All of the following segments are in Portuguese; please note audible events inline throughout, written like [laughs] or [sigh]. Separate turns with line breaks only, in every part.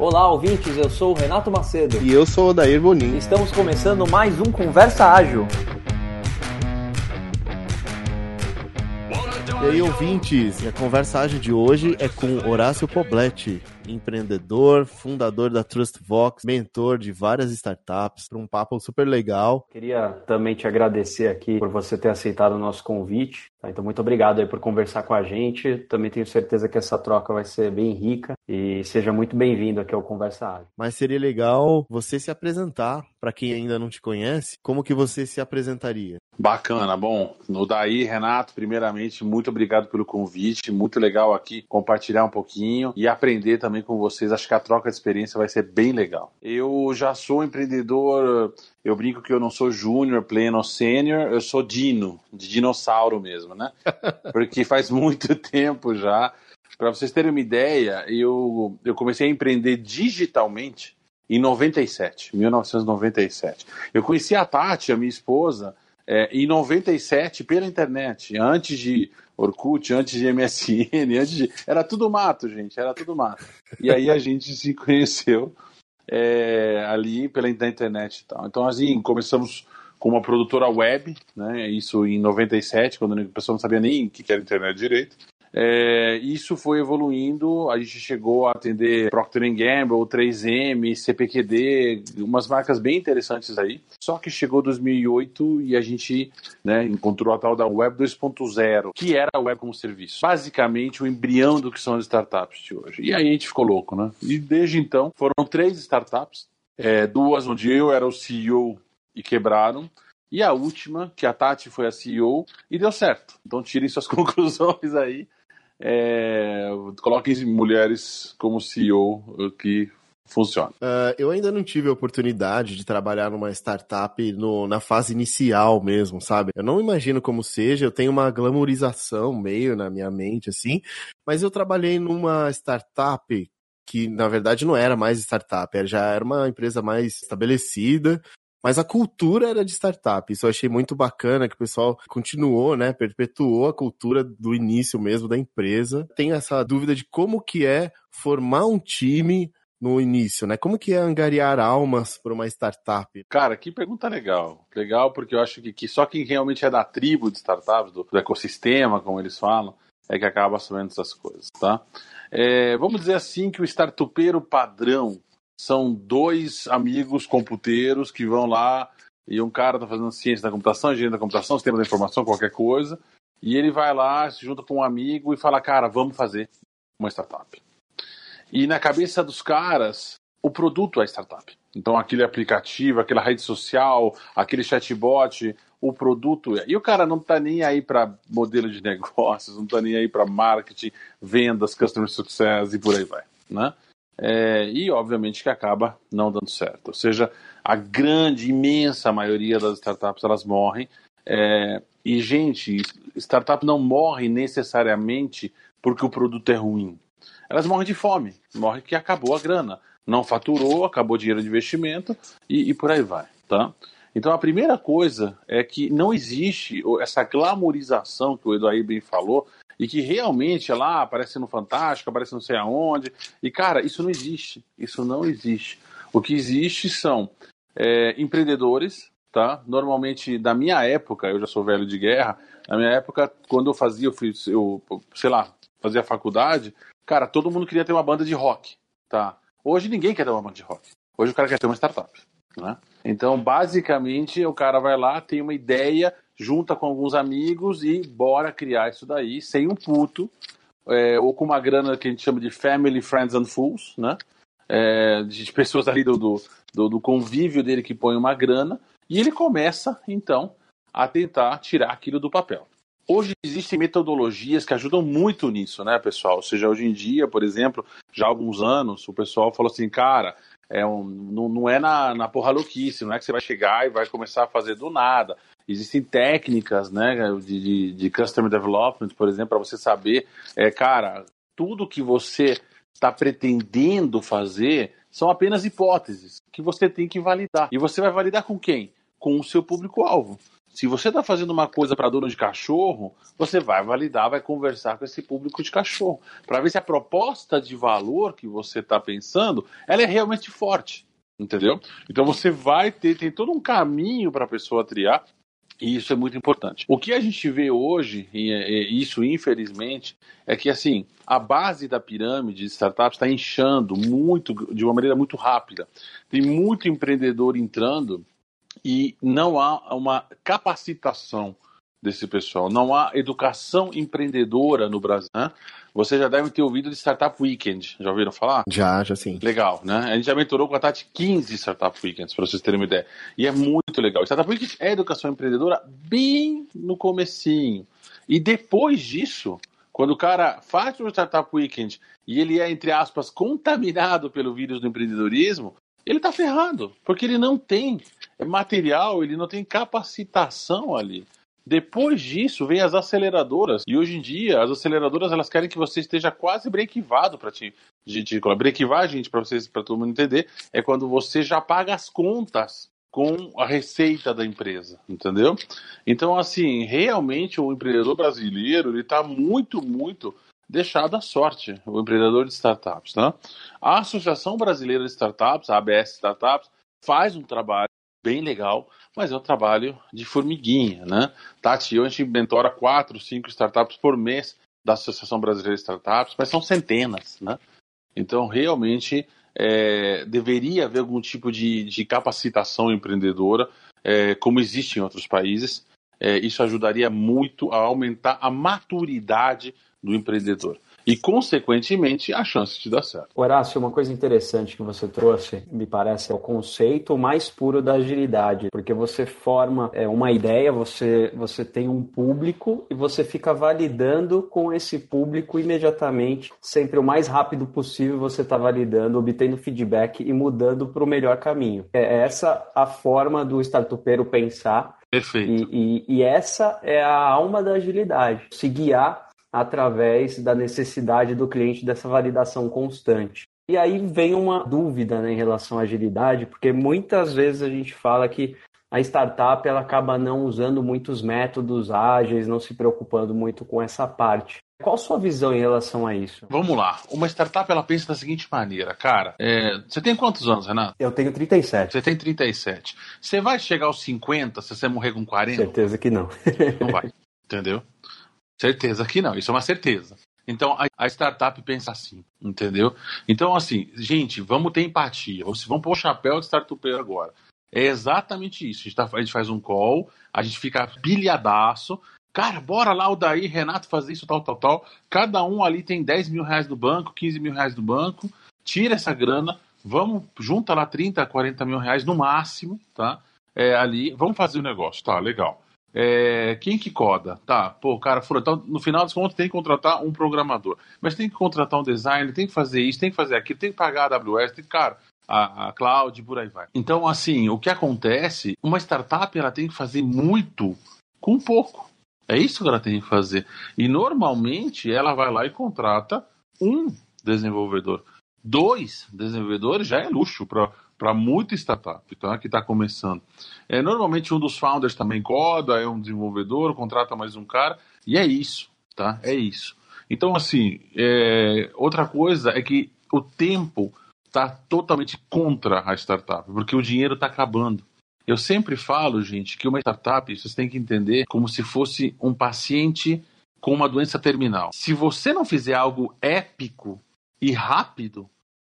Olá, ouvintes, eu sou o Renato Macedo.
E eu sou o Dair Bonin.
Estamos começando mais um Conversa Ágil.
E aí, ouvintes, a conversa ágil de hoje é com Horácio Poblete, empreendedor, fundador da TrustVox, mentor de várias startups, para um papo super legal.
Queria também te agradecer aqui por você ter aceitado o nosso convite. Tá? Então, muito obrigado aí por conversar com a gente. Também tenho certeza que essa troca vai ser bem rica e seja muito bem-vindo aqui ao Conversa Ágil.
Mas seria legal você se apresentar para quem ainda não te conhece. Como que você se apresentaria?
Bacana, bom, no daí, Renato, primeiramente, muito obrigado pelo convite, muito legal aqui compartilhar um pouquinho e aprender também com vocês, acho que a troca de experiência vai ser bem legal. Eu já sou empreendedor, eu brinco que eu não sou júnior, pleno ou sênior, eu sou dino, de dinossauro mesmo, né? [laughs] Porque faz muito tempo já. Para vocês terem uma ideia, eu, eu comecei a empreender digitalmente em 97, 1997. Eu conheci a Tati, a minha esposa, é, em 97 pela internet, antes de Orkut, antes de MSN, antes de... era tudo mato, gente, era tudo mato. E aí a gente [laughs] se conheceu é, ali pela internet e tal. Então, assim, começamos com uma produtora web, né? Isso em 97, quando a pessoa não sabia nem o que era internet direito. É, isso foi evoluindo, a gente chegou a atender Procter Gamble, 3M, CPQD, umas marcas bem interessantes aí. Só que chegou 2008 e a gente né, encontrou a tal da Web 2.0, que era a web como serviço. Basicamente o embrião do que são as startups de hoje. E aí a gente ficou louco, né? E desde então foram três startups, é, duas onde eu era o CEO e quebraram. E a última, que a Tati foi a CEO, e deu certo. Então tirem suas [laughs] conclusões aí é, coloquem mulheres como CEO que funciona.
Uh, eu ainda não tive a oportunidade de trabalhar numa startup no, na fase inicial mesmo, sabe? Eu não imagino como seja, eu tenho uma glamourização meio na minha mente, assim, mas eu trabalhei numa startup que na verdade não era mais startup, já era uma empresa mais estabelecida, mas a cultura era de startup. Isso eu achei muito bacana que o pessoal continuou, né? Perpetuou a cultura do início mesmo da empresa. Tenho essa dúvida de como que é formar um time no início, né? Como que é angariar almas para uma startup?
Cara, que pergunta legal. Legal porque eu acho que, que só quem realmente é da tribo de startups, do, do ecossistema, como eles falam, é que acaba sabendo essas coisas, tá? É, vamos dizer assim que o startupeiro padrão são dois amigos computeiros que vão lá e um cara está fazendo ciência da computação, engenharia da computação, sistema da informação, qualquer coisa, e ele vai lá, se junta com um amigo e fala, cara, vamos fazer uma startup. E na cabeça dos caras, o produto é startup. Então, aquele aplicativo, aquela rede social, aquele chatbot, o produto é. E o cara não está nem aí para modelo de [laughs] negócios, não está nem aí para marketing, vendas, customer success e por aí vai. Né? É, e obviamente que acaba não dando certo. Ou seja, a grande, imensa maioria das startups elas morrem. É, e, gente, startup não morre necessariamente porque o produto é ruim. Elas morrem de fome, morrem que acabou a grana. Não faturou, acabou o dinheiro de investimento e, e por aí vai. Tá? Então a primeira coisa é que não existe essa glamorização que o Eduardo bem falou e que realmente é lá aparece no Fantástico, aparece não sei aonde. E, cara, isso não existe. Isso não existe. O que existe são é, empreendedores, tá? Normalmente, da minha época, eu já sou velho de guerra, na minha época, quando eu fazia, eu, fiz, eu sei lá, fazia faculdade, cara, todo mundo queria ter uma banda de rock, tá? Hoje ninguém quer ter uma banda de rock. Hoje o cara quer ter uma startup, né? Então, basicamente, o cara vai lá, tem uma ideia, junta com alguns amigos e bora criar isso daí sem um puto, é, ou com uma grana que a gente chama de family, friends and fools, né? É, de [laughs] pessoas ali do, do, do convívio dele que põe uma grana, e ele começa, então, a tentar tirar aquilo do papel. Hoje existem metodologias que ajudam muito nisso, né, pessoal? Ou seja, hoje em dia, por exemplo, já há alguns anos, o pessoal falou assim, cara, é um, não, não é na, na porra louquice, não é que você vai chegar e vai começar a fazer do nada. Existem técnicas né, de, de, de customer development, por exemplo, para você saber, é, cara, tudo que você está pretendendo fazer são apenas hipóteses que você tem que validar. E você vai validar com quem? Com o seu público-alvo. Se você está fazendo uma coisa para dono de cachorro, você vai validar, vai conversar com esse público de cachorro, para ver se a proposta de valor que você está pensando, ela é realmente forte, entendeu? Então você vai ter tem todo um caminho para a pessoa triar e isso é muito importante. O que a gente vê hoje, e isso infelizmente, é que assim a base da pirâmide de startups está inchando muito, de uma maneira muito rápida. Tem muito empreendedor entrando e não há uma capacitação desse pessoal, não há educação empreendedora no Brasil. Né? Você já deve ter ouvido de Startup Weekend, já ouviram falar?
Já, já sim.
Legal, né? A gente já mentorou com a Tati 15 Startup Weekends, para vocês terem uma ideia. E é muito legal. Startup Weekend é educação empreendedora bem no comecinho. E depois disso, quando o cara faz o Startup Weekend e ele é, entre aspas, contaminado pelo vírus do empreendedorismo, ele está ferrado, porque ele não tem material, ele não tem capacitação ali. Depois disso, vem as aceleradoras. E hoje em dia, as aceleradoras elas querem que você esteja quase brequivado para. De, de, brequivar, gente, para vocês, para todo mundo entender, é quando você já paga as contas com a receita da empresa, entendeu? Então, assim, realmente o empreendedor brasileiro ele está muito, muito deixado à sorte, o empreendedor de startups, né? A Associação Brasileira de Startups, a ABS Startups, faz um trabalho bem legal, mas é um trabalho de formiguinha, né? Tati, eu, a gente mentora quatro, cinco startups por mês da Associação Brasileira de Startups, mas são centenas, né? Então, realmente, é, deveria haver algum tipo de, de capacitação empreendedora, é, como existe em outros países. É, isso ajudaria muito a aumentar a maturidade do empreendedor e, consequentemente, a chance de dar certo.
Horácio, uma coisa interessante que você trouxe, me parece, é o conceito mais puro da agilidade, porque você forma é, uma ideia, você, você tem um público e você fica validando com esse público imediatamente, sempre o mais rápido possível você está validando, obtendo feedback e mudando para o melhor caminho. É essa a forma do startupeiro pensar
Perfeito.
E, e, e, essa é a alma da agilidade. Se guiar através da necessidade do cliente dessa validação constante. E aí vem uma dúvida né, em relação à agilidade, porque muitas vezes a gente fala que a startup ela acaba não usando muitos métodos ágeis, não se preocupando muito com essa parte. Qual a sua visão em relação a isso?
Vamos lá. Uma startup ela pensa da seguinte maneira, cara. É... Você tem quantos anos, Renato?
Eu tenho 37.
Você tem 37. Você vai chegar aos 50 se você morrer com 40?
Certeza que não.
não vai. [laughs] Entendeu? Certeza que não, isso é uma certeza. Então a, a startup pensa assim, entendeu? Então, assim, gente, vamos ter empatia. Vamos, vamos pôr o chapéu de startupeiro agora. É exatamente isso. A gente, tá, a gente, faz um call, a gente fica pilhadaço. Cara, bora lá, o Daí, Renato, fazer isso, tal, tal, tal. Cada um ali tem 10 mil reais do banco, 15 mil reais do banco. Tira essa grana, vamos, junta lá 30, 40 mil reais no máximo, tá? É, ali, vamos fazer o negócio, tá? Legal. É, quem que coda? Tá, pô, cara, então, no final das contas tem que contratar um programador. Mas tem que contratar um designer, tem que fazer isso, tem que fazer aquilo, tem que pagar a AWS, tem que, cara, a, a cloud, por aí vai. Então, assim, o que acontece, uma startup ela tem que fazer muito com pouco. É isso que ela tem que fazer. E normalmente ela vai lá e contrata um desenvolvedor. Dois desenvolvedores já é luxo para para muita startup tá? que está começando. É, normalmente um dos founders também coda, é um desenvolvedor, contrata mais um cara, e é isso, tá? É isso. Então, assim, é... outra coisa é que o tempo está totalmente contra a startup, porque o dinheiro está acabando. Eu sempre falo, gente, que uma startup, vocês têm que entender como se fosse um paciente com uma doença terminal. Se você não fizer algo épico e rápido,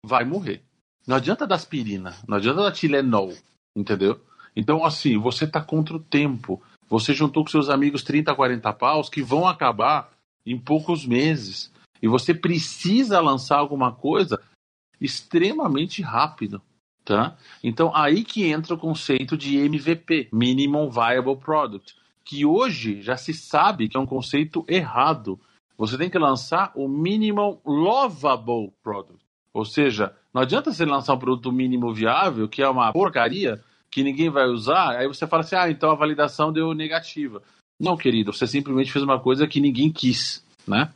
vai morrer. Não adianta dar aspirina, não adianta dar Tilenol, entendeu? Então, assim, você tá contra o tempo. Você juntou com seus amigos 30, 40 paus que vão acabar em poucos meses. E você precisa lançar alguma coisa extremamente rápido, tá? Então, aí que entra o conceito de MVP, Minimum Viable Product, que hoje já se sabe que é um conceito errado. Você tem que lançar o Minimum Lovable Product. Ou seja, não adianta você lançar um produto mínimo viável, que é uma porcaria, que ninguém vai usar, aí você fala assim, ah, então a validação deu negativa. Não, querido, você simplesmente fez uma coisa que ninguém quis, né?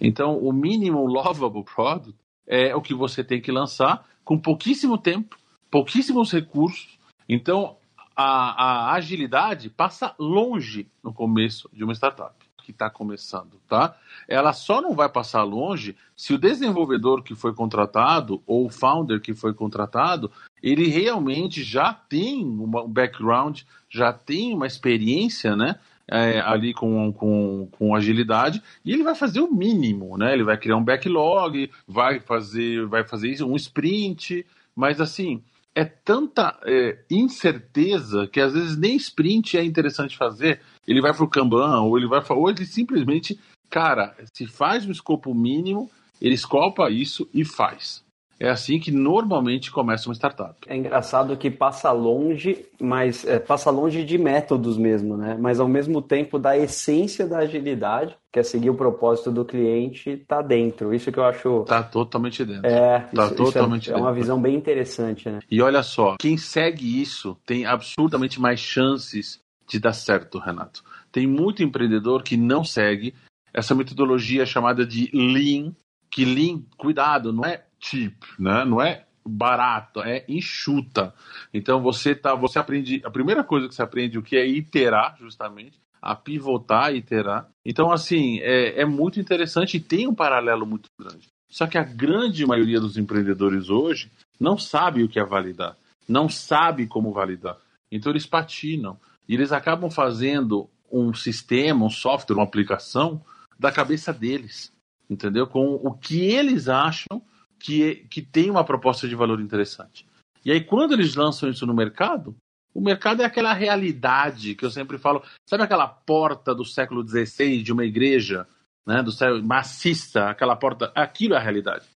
Então, o mínimo lovable product é o que você tem que lançar com pouquíssimo tempo, pouquíssimos recursos. Então, a, a agilidade passa longe no começo de uma startup que está começando, tá? Ela só não vai passar longe se o desenvolvedor que foi contratado ou o founder que foi contratado, ele realmente já tem um background, já tem uma experiência, né? É, ali com, com, com agilidade e ele vai fazer o mínimo, né? Ele vai criar um backlog, vai fazer, vai fazer um sprint, mas assim, é tanta é, incerteza que às vezes nem sprint é interessante fazer. Ele vai para o Kanban, ou ele vai ou ele simplesmente, cara, se faz um escopo mínimo, ele escopa isso e faz. É assim que normalmente começa uma startup.
É engraçado que passa longe, mas é, passa longe de métodos mesmo, né? Mas ao mesmo tempo da essência da agilidade, que é seguir o propósito do cliente, tá dentro. Isso que eu acho.
Tá totalmente dentro.
É,
tá
isso,
totalmente
isso é,
dentro.
é uma visão bem interessante, né?
E olha só, quem segue isso tem absurdamente mais chances de dar certo, Renato. Tem muito empreendedor que não segue essa metodologia chamada de Lean, que Lean, cuidado, não é cheap, né? Não é barato, é enxuta. Então você tá, você aprende, a primeira coisa que você aprende o que é iterar, justamente, a pivotar iterar. Então assim, é, é muito interessante e tem um paralelo muito grande. Só que a grande maioria dos empreendedores hoje não sabe o que é validar, não sabe como validar. Então eles patinam e eles acabam fazendo um sistema, um software, uma aplicação da cabeça deles, entendeu? Com o que eles acham que, que tem uma proposta de valor interessante. E aí, quando eles lançam isso no mercado, o mercado é aquela realidade que eu sempre falo. Sabe aquela porta do século XVI de uma igreja, né, do século maciça, aquela porta? Aquilo é a realidade.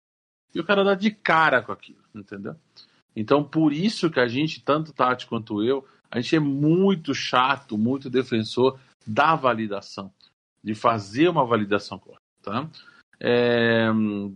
E o cara dá de cara com aquilo, entendeu? Então, por isso que a gente, tanto Tati quanto eu, a gente é muito chato, muito defensor da validação, de fazer uma validação correta. Tá? É,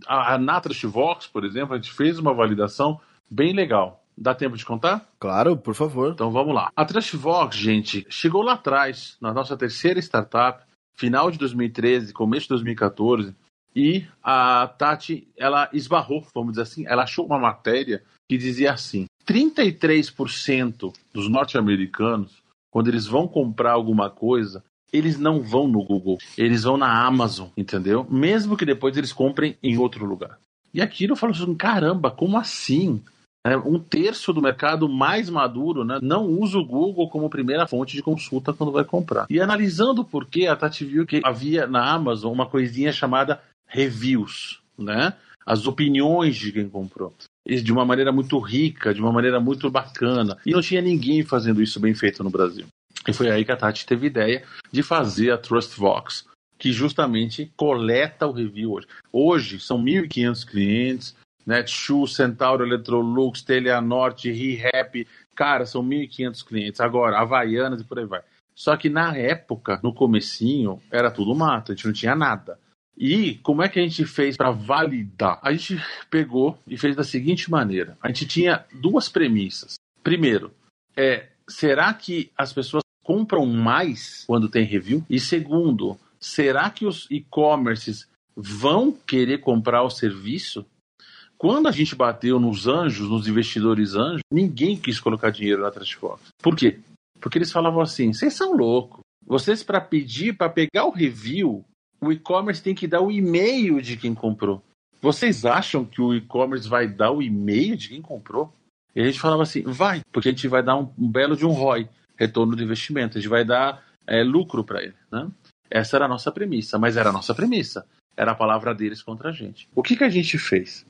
a, a Natrust Vox, por exemplo, a gente fez uma validação bem legal. Dá tempo de contar?
Claro, por favor.
Então vamos lá. A Trustvox, gente, chegou lá atrás, na nossa terceira startup, final de 2013, começo de 2014, e a Tati, ela esbarrou, vamos dizer assim, ela achou uma matéria que dizia assim: 33% dos norte-americanos, quando eles vão comprar alguma coisa, eles não vão no Google, eles vão na Amazon, entendeu? Mesmo que depois eles comprem em outro lugar. E aquilo eu falo assim: caramba, como assim? É, um terço do mercado mais maduro né, não usa o Google como primeira fonte de consulta quando vai comprar. E analisando por que a Tati viu que havia na Amazon uma coisinha chamada reviews, né? As opiniões de quem comprou. De uma maneira muito rica, de uma maneira muito bacana. E não tinha ninguém fazendo isso bem feito no Brasil. E foi aí que a Tati teve ideia de fazer a TrustVox, que justamente coleta o review hoje. Hoje são 1.500 clientes, Netshoes, Centauro, Electrolux, Teleanorte, ReHap, cara, são 1.500 clientes. Agora, Havaianas e por aí vai. Só que na época, no comecinho, era tudo mato, a gente não tinha nada. E como é que a gente fez para validar? A gente pegou e fez da seguinte maneira: a gente tinha duas premissas. Primeiro, é, será que as pessoas compram mais quando tem review? E segundo, será que os e-commerces vão querer comprar o serviço? Quando a gente bateu nos anjos, nos investidores anjos, ninguém quis colocar dinheiro na Trustbox. Por quê? Porque eles falavam assim: vocês são loucos. Vocês, para pedir, para pegar o review, o e-commerce tem que dar o e-mail de quem comprou. Vocês acham que o e-commerce vai dar o e-mail de quem comprou? E a gente falava assim: vai, porque a gente vai dar um, um belo de um ROI, retorno do investimento, a gente vai dar é, lucro para ele. Né? Essa era a nossa premissa, mas era a nossa premissa. Era a palavra deles contra a gente. O que, que a gente fez?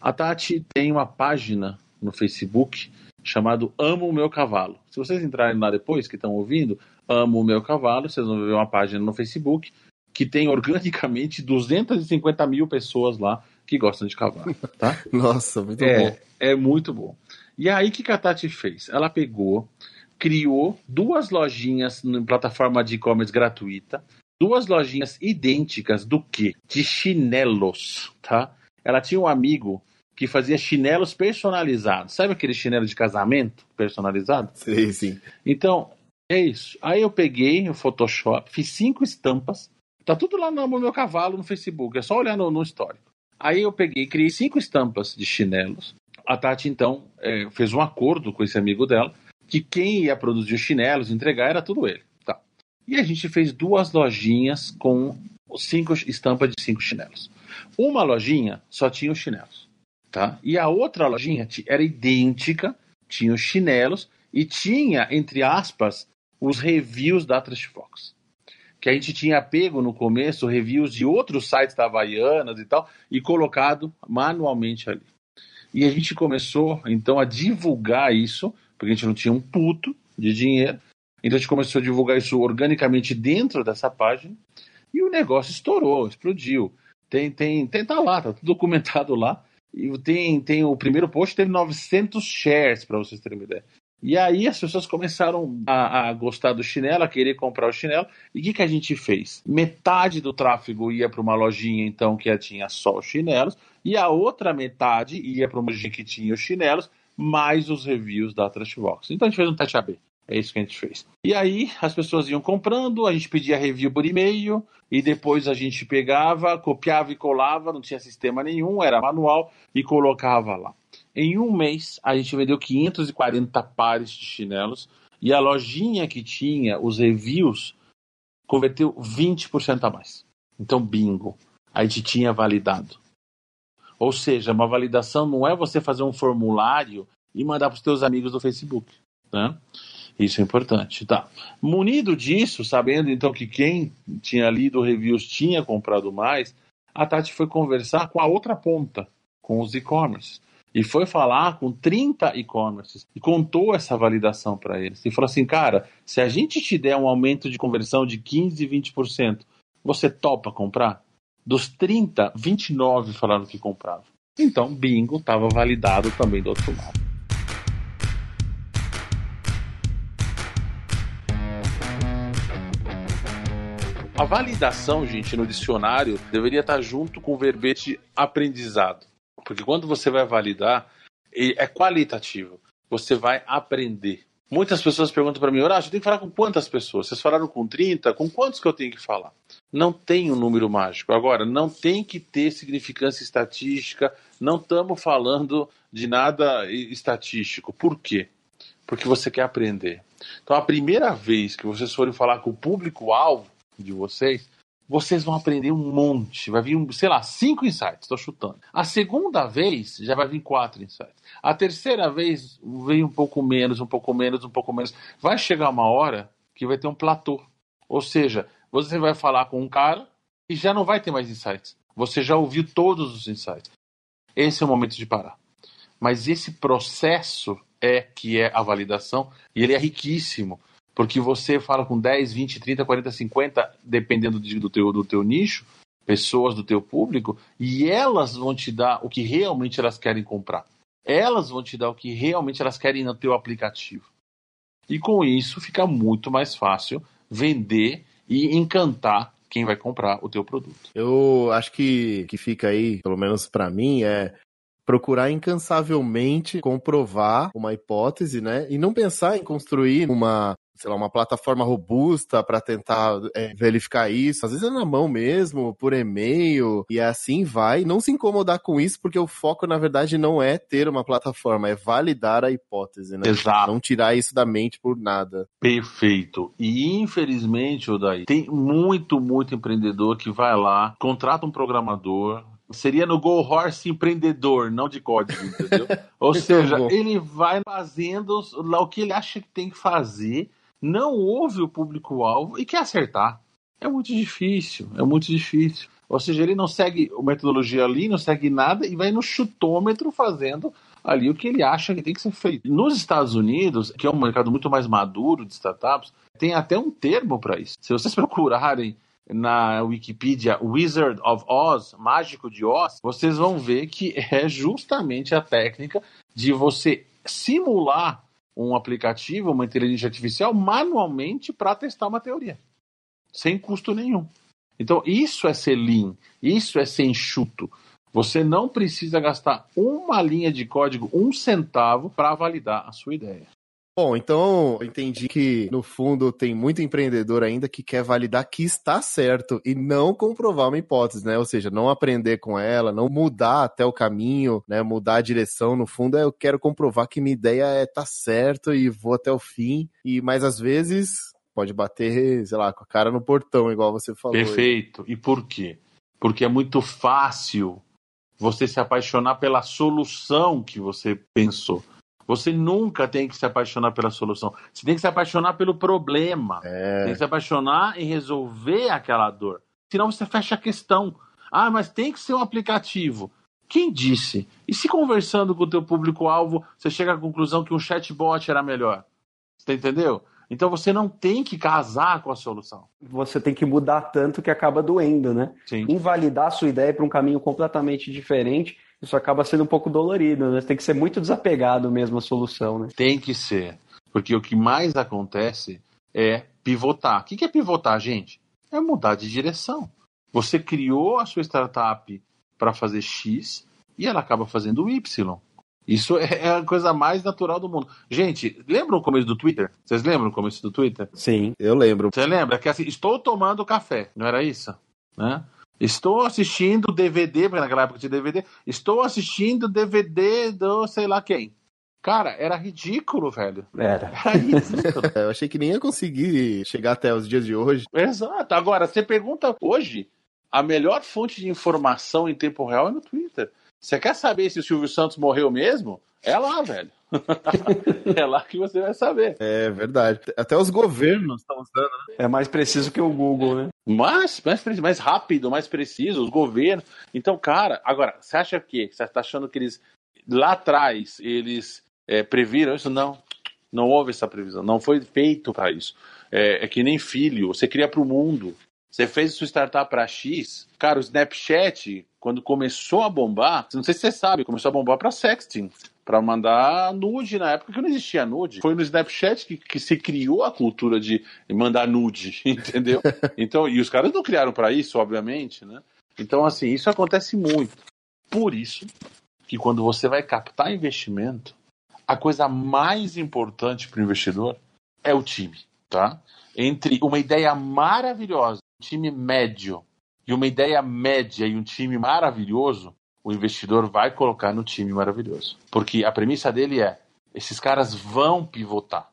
A Tati tem uma página no Facebook chamado Amo o Meu Cavalo. Se vocês entrarem lá depois, que estão ouvindo, Amo o Meu Cavalo, vocês vão ver uma página no Facebook que tem organicamente 250 mil pessoas lá que gostam de cavalo, tá? [laughs]
Nossa, muito
é,
bom.
É muito bom. E aí, o que a Tati fez? Ela pegou, criou duas lojinhas na plataforma de e-commerce gratuita, duas lojinhas idênticas do que? De chinelos, tá? Ela tinha um amigo que fazia chinelos personalizados. Sabe aquele chinelo de casamento personalizado?
Sim, sim.
Então, é isso. Aí eu peguei o Photoshop, fiz cinco estampas. Tá tudo lá no meu cavalo no Facebook, é só olhar no, no histórico. Aí eu peguei, criei cinco estampas de chinelos. A Tati, então, é, fez um acordo com esse amigo dela que quem ia produzir os chinelos, entregar, era tudo ele. Tá. E a gente fez duas lojinhas com cinco estampas de cinco chinelos. Uma lojinha só tinha os chinelos. Tá? E a outra lojinha era idêntica, tinha os chinelos e tinha, entre aspas, os reviews da Trash Fox. Que a gente tinha pego no começo reviews de outros sites da Havaianas e tal, e colocado manualmente ali. E a gente começou, então, a divulgar isso, porque a gente não tinha um puto de dinheiro. Então a gente começou a divulgar isso organicamente dentro dessa página. E o negócio estourou, explodiu. Tem, tem, tem tá lá, tá tudo documentado lá. E tem, tem o primeiro post teve 900 shares, para vocês terem uma ideia. E aí as pessoas começaram a, a, gostar do chinelo, a querer comprar o chinelo. E o que, que a gente fez? Metade do tráfego ia para uma lojinha, então, que tinha só os chinelos, e a outra metade ia para uma lojinha que tinha os chinelos, mais os reviews da Trashbox. Então a gente fez um teste AB. É isso que a gente fez. E aí as pessoas iam comprando, a gente pedia review por e-mail, e depois a gente pegava, copiava e colava, não tinha sistema nenhum, era manual, e colocava lá. Em um mês, a gente vendeu 540 pares de chinelos, e a lojinha que tinha os reviews converteu 20% a mais. Então, bingo. A gente tinha validado. Ou seja, uma validação não é você fazer um formulário e mandar para os seus amigos do Facebook. Né? Isso é importante, tá? Munido disso, sabendo então que quem tinha lido reviews tinha comprado mais, a Tati foi conversar com a outra ponta, com os e-commerce. E foi falar com 30 e-commerces e contou essa validação para eles. E falou assim: cara, se a gente te der um aumento de conversão de 15, 20%, você topa comprar? Dos 30, 29 falaram que compravam. Então, bingo, estava validado também do outro lado. A validação, gente, no dicionário deveria estar junto com o verbete aprendizado. Porque quando você vai validar, é qualitativo. Você vai aprender. Muitas pessoas perguntam para mim, Horácio, eu tenho que falar com quantas pessoas? Vocês falaram com 30? Com quantos que eu tenho que falar? Não tem um número mágico. Agora, não tem que ter significância estatística. Não estamos falando de nada estatístico. Por quê? Porque você quer aprender. Então, a primeira vez que vocês forem falar com o público-alvo, de vocês, vocês vão aprender um monte. Vai vir, sei lá, cinco insights, estou chutando. A segunda vez já vai vir quatro insights. A terceira vez vem um pouco menos, um pouco menos, um pouco menos. Vai chegar uma hora que vai ter um platô. Ou seja, você vai falar com um cara e já não vai ter mais insights. Você já ouviu todos os insights. Esse é o momento de parar. Mas esse processo é que é a validação e ele é riquíssimo porque você fala com 10, 20, 30, 40, 50, dependendo do teu, do teu nicho, pessoas do teu público, e elas vão te dar o que realmente elas querem comprar. Elas vão te dar o que realmente elas querem no teu aplicativo. E com isso fica muito mais fácil vender e encantar quem vai comprar o teu produto.
Eu acho que que fica aí, pelo menos para mim, é procurar incansavelmente comprovar uma hipótese, né? E não pensar em construir uma sei lá, uma plataforma robusta para tentar é, verificar isso. Às vezes é na mão mesmo, por e-mail, e assim vai. Não se incomodar com isso, porque o foco, na verdade, não é ter uma plataforma, é validar a hipótese, né?
Exato.
Não tirar isso da mente por nada.
Perfeito. E infelizmente, Odaí, tem muito, muito empreendedor que vai lá, contrata um programador, seria no Go Horse empreendedor, não de código, entendeu? [laughs] Ou seja, ele vai fazendo o que ele acha que tem que fazer não ouve o público-alvo e quer acertar. É muito difícil, é muito difícil. Ou seja, ele não segue a metodologia ali, não segue nada e vai no chutômetro fazendo ali o que ele acha que tem que ser feito. Nos Estados Unidos, que é um mercado muito mais maduro de startups, tem até um termo para isso. Se vocês [laughs] procurarem na Wikipedia Wizard of Oz, Mágico de Oz, vocês vão ver que é justamente a técnica de você simular um aplicativo, uma inteligência artificial, manualmente para testar uma teoria, sem custo nenhum. Então, isso é ser lean, isso é ser enxuto. Você não precisa gastar uma linha de código, um centavo, para validar a sua ideia.
Bom, então entendi que no fundo tem muito empreendedor ainda que quer validar que está certo e não comprovar uma hipótese, né? Ou seja, não aprender com ela, não mudar até o caminho, né? Mudar a direção. No fundo, é eu quero comprovar que minha ideia é tá certo e vou até o fim. E mais às vezes pode bater, sei lá, com a cara no portão, igual você falou.
Perfeito. E por quê? Porque é muito fácil você se apaixonar pela solução que você pensou. Você nunca tem que se apaixonar pela solução. Você tem que se apaixonar pelo problema.
É.
Tem que se apaixonar em resolver aquela dor. Senão você fecha a questão. Ah, mas tem que ser um aplicativo. Quem disse? E se conversando com o teu público-alvo, você chega à conclusão que um chatbot era melhor? Você entendeu? Então você não tem que casar com a solução.
Você tem que mudar tanto que acaba doendo, né?
Sim.
Invalidar a sua ideia para um caminho completamente diferente isso acaba sendo um pouco dolorido, né? Tem que ser muito desapegado mesmo à solução, né?
Tem que ser. Porque o que mais acontece é pivotar. O que é pivotar, gente? É mudar de direção. Você criou a sua startup para fazer X e ela acaba fazendo Y. Isso [laughs] é a coisa mais natural do mundo. Gente, lembram o começo do Twitter? Vocês lembram o começo do Twitter?
Sim, eu lembro.
Você lembra? Que assim, estou tomando café, não era isso? Né? Estou assistindo DVD, porque naquela época tinha DVD. Estou assistindo DVD do sei lá quem. Cara, era ridículo, velho.
Era.
Era ridículo. [laughs]
Eu achei que nem ia conseguir chegar até os dias de hoje.
Exato. Agora, você pergunta hoje, a melhor fonte de informação em tempo real é no Twitter. Você quer saber se o Silvio Santos morreu mesmo? É lá, velho. [laughs] é lá que você vai saber.
É verdade. Até os governos estão usando, né?
É mais preciso que o Google, né?
Mais, mais, mais rápido, mais preciso, os governos. Então, cara, agora, você acha que? Você está achando que eles, lá atrás, eles é, previram isso? Não. Não houve essa previsão. Não foi feito para isso. É, é, que nem filho. Você cria para o mundo. Você fez sua startup para X. Cara, o Snapchat, quando começou a bombar, não sei se você sabe, começou a bombar para sexting para mandar nude na época que não existia nude. Foi no Snapchat que, que se criou a cultura de mandar nude, [laughs] entendeu? Então, e os caras não criaram para isso, obviamente, né? Então, assim, isso acontece muito. Por isso que quando você vai captar investimento, a coisa mais importante para o investidor é o time, tá? Entre uma ideia maravilhosa, time médio, e uma ideia média e um time maravilhoso, o investidor vai colocar no time maravilhoso. Porque a premissa dele é: esses caras vão pivotar,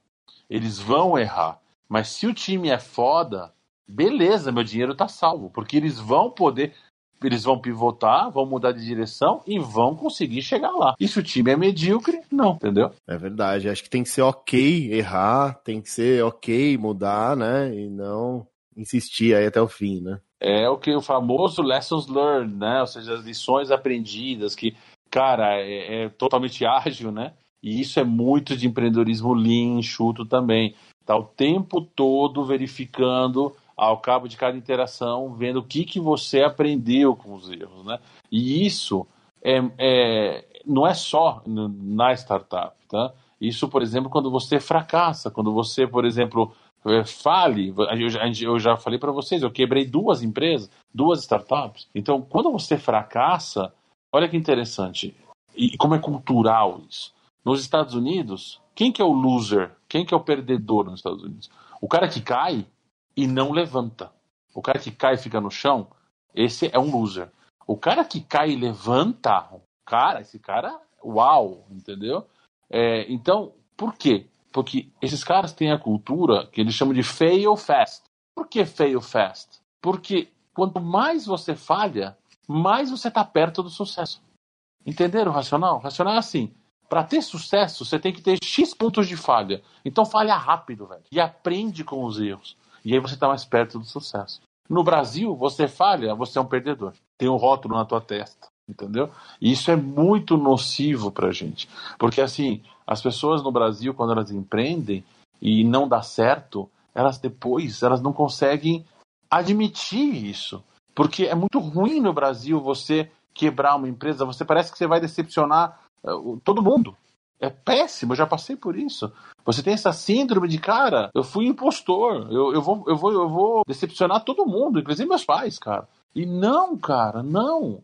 eles vão errar. Mas se o time é foda, beleza, meu dinheiro tá salvo, porque eles vão poder, eles vão pivotar, vão mudar de direção e vão conseguir chegar lá. E se o time é medíocre, não, entendeu?
É verdade. Acho que tem que ser ok errar, tem que ser ok mudar, né? E não insistir aí até o fim, né?
é o que o famoso lessons learned, né? Ou seja, as lições aprendidas, que, cara, é, é totalmente ágil, né? E isso é muito de empreendedorismo lean, enxuto também. Tá o tempo todo verificando ao cabo de cada interação, vendo o que, que você aprendeu com os erros, né? E isso é, é não é só na startup, tá? Isso, por exemplo, quando você fracassa, quando você, por exemplo, fale. Eu já falei para vocês, eu quebrei duas empresas, duas startups. Então, quando você fracassa, olha que interessante. E como é cultural isso. Nos Estados Unidos, quem que é o loser? Quem que é o perdedor nos Estados Unidos? O cara que cai e não levanta. O cara que cai e fica no chão, esse é um loser. O cara que cai e levanta, cara, esse cara, uau, entendeu? É, então, por quê? Porque esses caras têm a cultura que eles chamam de fail fast. Por que fail fast? Porque quanto mais você falha, mais você está perto do sucesso. Entenderam o racional? O racional é assim: para ter sucesso, você tem que ter X pontos de falha. Então falha rápido, velho. E aprende com os erros. E aí você está mais perto do sucesso. No Brasil, você falha, você é um perdedor. Tem um rótulo na tua testa. Entendeu? E isso é muito nocivo para a gente. Porque assim, as pessoas no Brasil, quando elas empreendem e não dá certo, elas depois elas não conseguem admitir isso. Porque é muito ruim no Brasil você quebrar uma empresa, você parece que você vai decepcionar uh, todo mundo. É péssimo, eu já passei por isso. Você tem essa síndrome de, cara, eu fui impostor, eu, eu, vou, eu, vou, eu vou decepcionar todo mundo, inclusive meus pais, cara. E não, cara, não.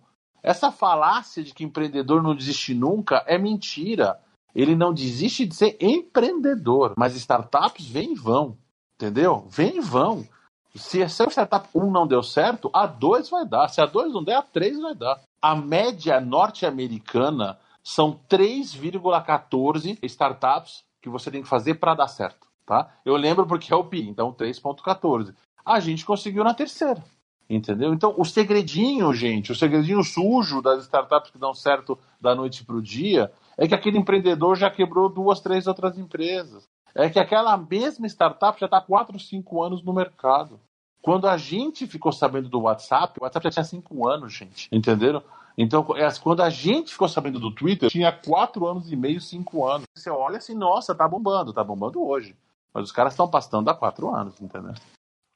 Essa falácia de que empreendedor não desiste nunca é mentira. ele não desiste de ser empreendedor, mas startups vêm e vão, entendeu? Vêm e vão. Se a startup 1 não deu certo, a 2 vai dar. Se a 2 não der, a 3 vai dar. A média norte-americana são 3,14 startups que você tem que fazer para dar certo. Tá? Eu lembro porque é o PI, então 3,14. A gente conseguiu na terceira. Entendeu? Então, o segredinho, gente, o segredinho sujo das startups que dão certo da noite para o dia é que aquele empreendedor já quebrou duas, três outras empresas. É que aquela mesma startup já está quatro, cinco anos no mercado. Quando a gente ficou sabendo do WhatsApp, o WhatsApp já tinha cinco anos, gente. Entenderam? Então, é, quando a gente ficou sabendo do Twitter, tinha quatro anos e meio, cinco anos. Você olha assim, nossa, tá bombando, tá bombando hoje. Mas os caras estão passando há quatro anos, entendeu?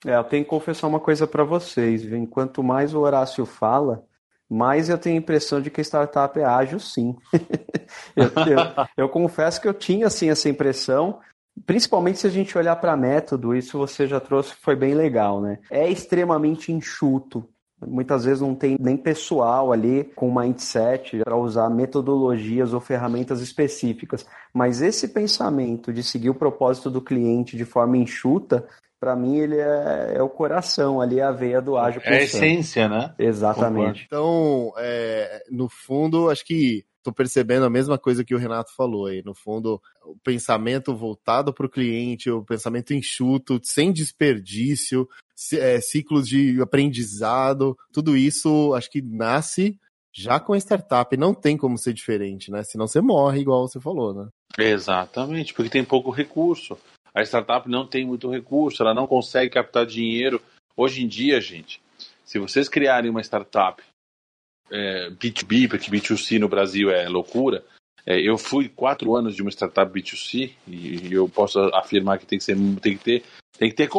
É, eu tenho que confessar uma coisa para vocês. Viu? Enquanto mais o Horácio fala, mais eu tenho a impressão de que a startup é ágil, sim. [laughs] eu, eu, eu, confesso que eu tinha assim essa impressão, principalmente se a gente olhar para método, isso você já trouxe, foi bem legal, né? É extremamente enxuto. Muitas vezes não tem nem pessoal ali com mindset para usar metodologias ou ferramentas específicas. Mas esse pensamento de seguir o propósito do cliente de forma enxuta para mim ele é, é, o coração ali, a veia do ágil.
É a essência, né?
Exatamente.
Então, é, no fundo, acho que estou percebendo a mesma coisa que o Renato falou aí. No fundo, o pensamento voltado para o cliente, o pensamento enxuto, sem desperdício, é, ciclos de aprendizado, tudo isso acho que nasce já com a startup. Não tem como ser diferente, né? Senão você morre, igual você falou, né?
Exatamente, porque tem pouco recurso a startup não tem muito recurso, ela não consegue captar dinheiro. Hoje em dia, gente, se vocês criarem uma startup é, B2B, porque B2C no Brasil é loucura, é, eu fui quatro anos de uma startup B2C e eu posso afirmar que tem que, ser, tem que ter, tem que ter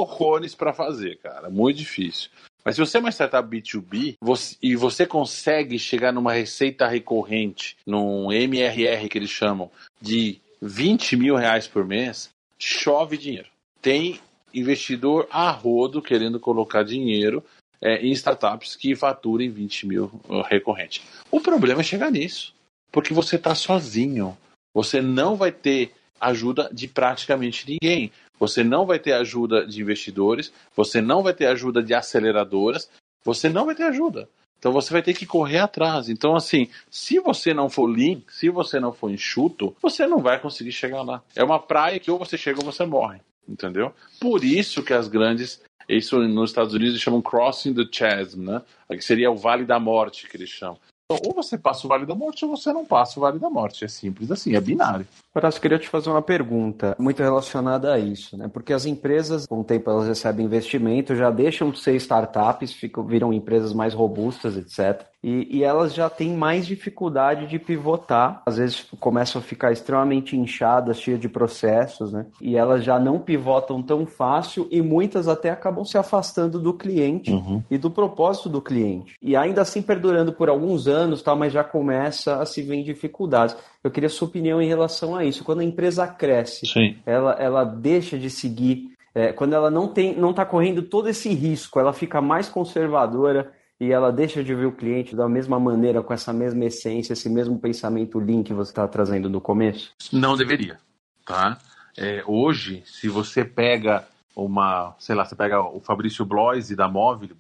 para fazer, cara. Muito difícil. Mas se você é uma startup B2B você, e você consegue chegar numa receita recorrente, num MRR que eles chamam, de 20 mil reais por mês, chove dinheiro. Tem investidor a rodo querendo colocar dinheiro é, em startups que faturem 20 mil uh, recorrente. O problema é chegar nisso, porque você está sozinho. Você não vai ter ajuda de praticamente ninguém. Você não vai ter ajuda de investidores, você não vai ter ajuda de aceleradoras, você não vai ter ajuda. Então você vai ter que correr atrás. Então, assim, se você não for lean, se você não for enxuto, você não vai conseguir chegar lá. É uma praia que ou você chega ou você morre. Entendeu? Por isso que as grandes. Isso nos Estados Unidos eles chamam Crossing the Chasm, né? Que seria o Vale da Morte, que eles chamam. Então, ou você passa o Vale da Morte ou você não passa o Vale da Morte. É simples assim, é binário.
Horácio, queria te fazer uma pergunta muito relacionada a isso, né? Porque as empresas, com o tempo elas recebem investimento, já deixam de ser startups, ficam, viram empresas mais robustas, etc. E, e, elas já têm mais dificuldade de pivotar. Às vezes começam a ficar extremamente inchadas, cheias de processos, né? E elas já não pivotam tão fácil e muitas até acabam se afastando do cliente uhum. e do propósito do cliente. E ainda assim perdurando por alguns anos, tal, mas já começa a se ver em dificuldades. Eu queria sua opinião em relação a isso. Quando a empresa cresce, ela, ela deixa de seguir. É, quando ela não tem, não está correndo todo esse risco, ela fica mais conservadora e ela deixa de ver o cliente da mesma maneira, com essa mesma essência, esse mesmo pensamento lean que você está trazendo no começo?
Não deveria, tá? É, hoje, se você pega uma, sei lá, você pega o Fabrício Bloise da Móvel,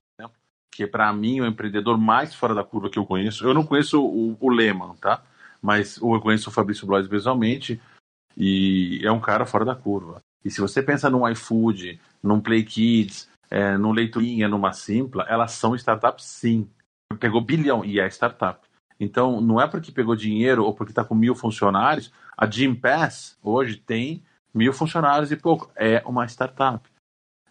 que é para mim o empreendedor mais fora da curva que eu conheço. Eu não conheço o, o Lehman, tá? Mas eu conheço o Fabrício Bloise visualmente e é um cara fora da curva. E se você pensa num iFood, num Play Kids, é, no Leiturinha, numa Simpla, elas são startups sim. Pegou bilhão e é startup. Então, não é porque pegou dinheiro ou porque está com mil funcionários. A Gympass hoje tem mil funcionários e pouco. É uma startup.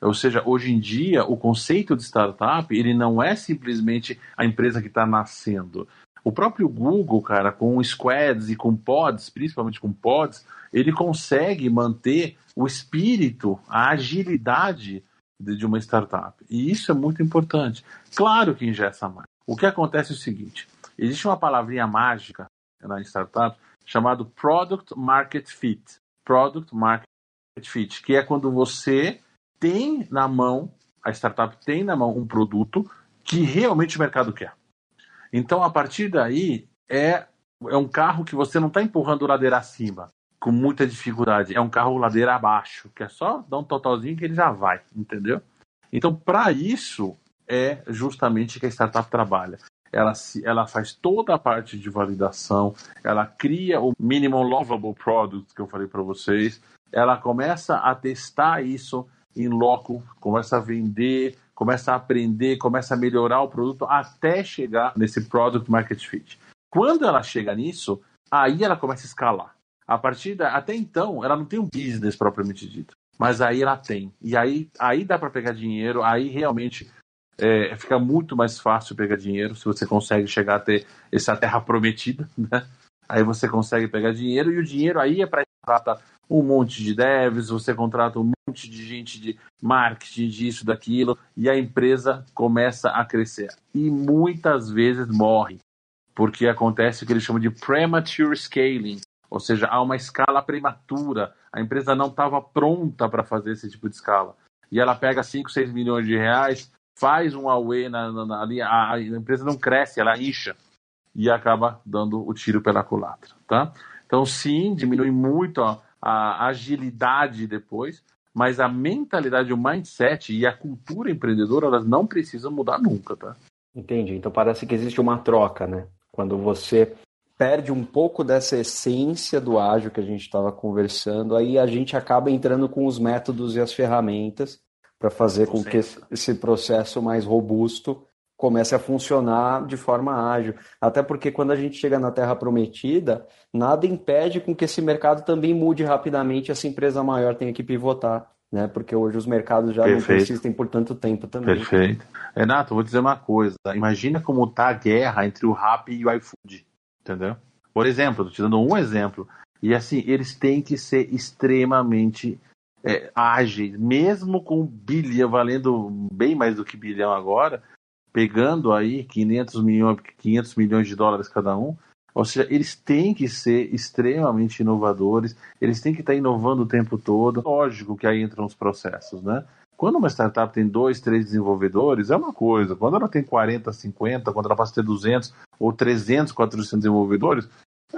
Ou seja, hoje em dia, o conceito de startup, ele não é simplesmente a empresa que está nascendo. O próprio Google, cara, com squads e com pods, principalmente com pods, ele consegue manter o espírito, a agilidade de uma startup. E isso é muito importante. Claro que ingessa mais. O que acontece é o seguinte: existe uma palavrinha mágica na startup chamado Product Market Fit. Product Market Fit, que é quando você tem na mão, a startup tem na mão um produto que realmente o mercado quer. Então, a partir daí, é, é um carro que você não está empurrando ladeira acima. Com muita dificuldade. É um carro ladeira abaixo, que é só dar um totalzinho que ele já vai, entendeu? Então, para isso, é justamente que a startup trabalha. Ela, se, ela faz toda a parte de validação, ela cria o Minimum Lovable Product que eu falei para vocês, ela começa a testar isso em loco, começa a vender, começa a aprender, começa a melhorar o produto até chegar nesse Product Market Fit. Quando ela chega nisso, aí ela começa a escalar. A partir da, até então, ela não tem um business propriamente dito, mas aí ela tem. E aí, aí dá para pegar dinheiro, aí realmente é, fica muito mais fácil pegar dinheiro se você consegue chegar a ter essa terra prometida, [laughs] né? Aí você consegue pegar dinheiro e o dinheiro aí é para um monte de devs, você contrata um monte de gente de marketing, disso, daquilo, e a empresa começa a crescer. E muitas vezes morre, porque acontece o que eles chamam de premature scaling, ou seja, há uma escala prematura. A empresa não estava pronta para fazer esse tipo de escala. E ela pega 5, 6 milhões de reais, faz um away na, na, na ali, a, a, empresa não cresce, ela incha e acaba dando o tiro pela culatra, tá? Então, sim, diminui muito a agilidade depois, mas a mentalidade, o mindset e a cultura empreendedora, elas não precisam mudar nunca, tá?
Entendi. Então parece que existe uma troca, né? Quando você perde um pouco dessa essência do ágil que a gente estava conversando, aí a gente acaba entrando com os métodos e as ferramentas para fazer com que esse processo mais robusto comece a funcionar de forma ágil. Até porque quando a gente chega na Terra Prometida, nada impede com que esse mercado também mude rapidamente e essa empresa maior tenha que pivotar. Né? Porque hoje os mercados já Perfeito. não persistem por tanto tempo também.
Perfeito. Renato, vou dizer uma coisa. Imagina como está a guerra entre o Rap e o iFood. Entendeu? Por exemplo, estou te dando um exemplo. E assim, eles têm que ser extremamente é, ágeis, mesmo com bilhão, valendo bem mais do que bilhão agora, pegando aí 500 milhões, 500 milhões de dólares cada um. Ou seja, eles têm que ser extremamente inovadores, eles têm que estar inovando o tempo todo. Lógico que aí entram os processos, né? Quando uma startup tem dois, três desenvolvedores, é uma coisa. Quando ela tem 40, 50, quando ela passa a ter 200 ou 300, 400 desenvolvedores,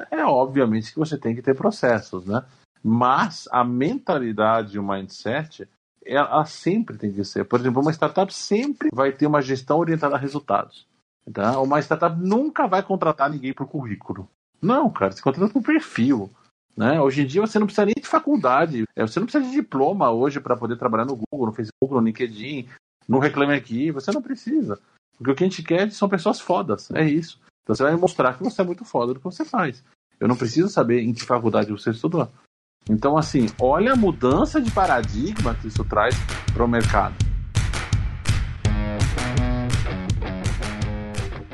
é obviamente que você tem que ter processos, né? Mas a mentalidade e o mindset, ela sempre tem que ser. Por exemplo, uma startup sempre vai ter uma gestão orientada a resultados. Tá? Uma startup nunca vai contratar ninguém por currículo. Não, cara, você contrata por perfil. Né? Hoje em dia você não precisa nem de faculdade, é, você não precisa de diploma hoje para poder trabalhar no Google, no Facebook, no LinkedIn, no Reclame Aqui, você não precisa. Porque o que a gente quer são pessoas fodas, é isso. Então você vai mostrar que você é muito foda do que você faz. Eu não preciso saber em que faculdade você estudou. Então, assim, olha a mudança de paradigma que isso traz para o mercado.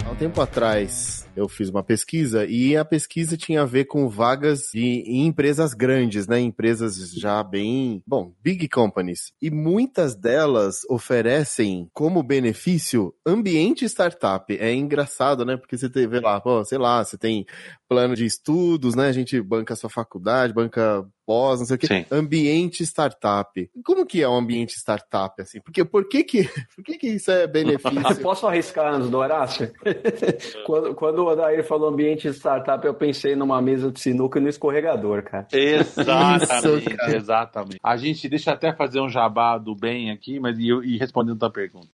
Há um tempo atrás, eu fiz uma pesquisa e a pesquisa tinha a ver com vagas de, em empresas grandes, né? Empresas já bem, bom, big companies. E muitas delas oferecem como benefício ambiente startup. É engraçado, né? Porque você vê lá, pô, sei lá, você tem plano de estudos, né? A gente banca a sua faculdade, banca pós, não sei o quê. Sim. Ambiente startup. Como que é um ambiente startup, assim? Porque por que que, [laughs] por que, que isso é benefício? [laughs]
Posso arriscar antes do Horácio? [laughs] quando, quando o Odair falou ambiente startup, eu pensei numa mesa de sinuca e no escorregador, cara.
Exatamente, isso, exatamente. A gente, deixa até fazer um jabá do bem aqui, mas e, e respondendo a tua pergunta.